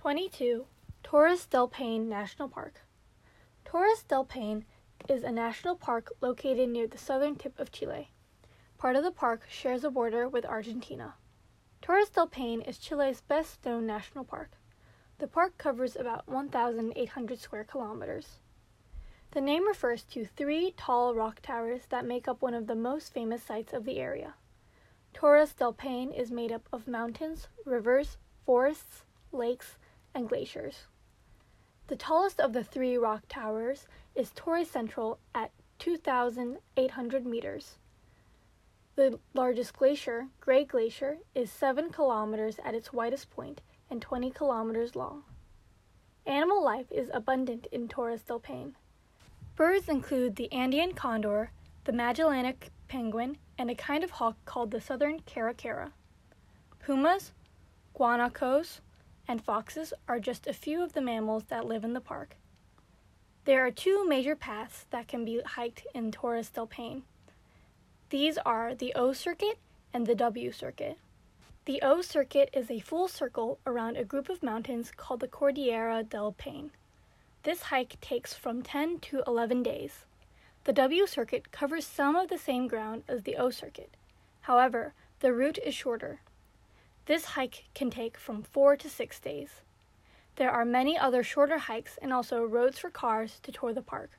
22. Torres del Paine National Park. Torres del Paine is a national park located near the southern tip of Chile. Part of the park shares a border with Argentina. Torres del Paine is Chile's best known national park. The park covers about 1,800 square kilometers. The name refers to three tall rock towers that make up one of the most famous sites of the area. Torres del Paine is made up of mountains, rivers, forests, lakes, and glaciers. The tallest of the three rock towers is Torre Central at 2,800 meters. The largest glacier, Gray Glacier, is 7 kilometers at its widest point and 20 kilometers long. Animal life is abundant in Torres del Paine. Birds include the Andean condor, the Magellanic penguin, and a kind of hawk called the southern caracara. Pumas, guanacos, and foxes are just a few of the mammals that live in the park. There are two major paths that can be hiked in Torres del Paine. These are the O Circuit and the W Circuit. The O Circuit is a full circle around a group of mountains called the Cordillera del Paine. This hike takes from 10 to 11 days. The W Circuit covers some of the same ground as the O Circuit. However, the route is shorter. This hike can take from 4 to 6 days. There are many other shorter hikes and also roads for cars to tour the park.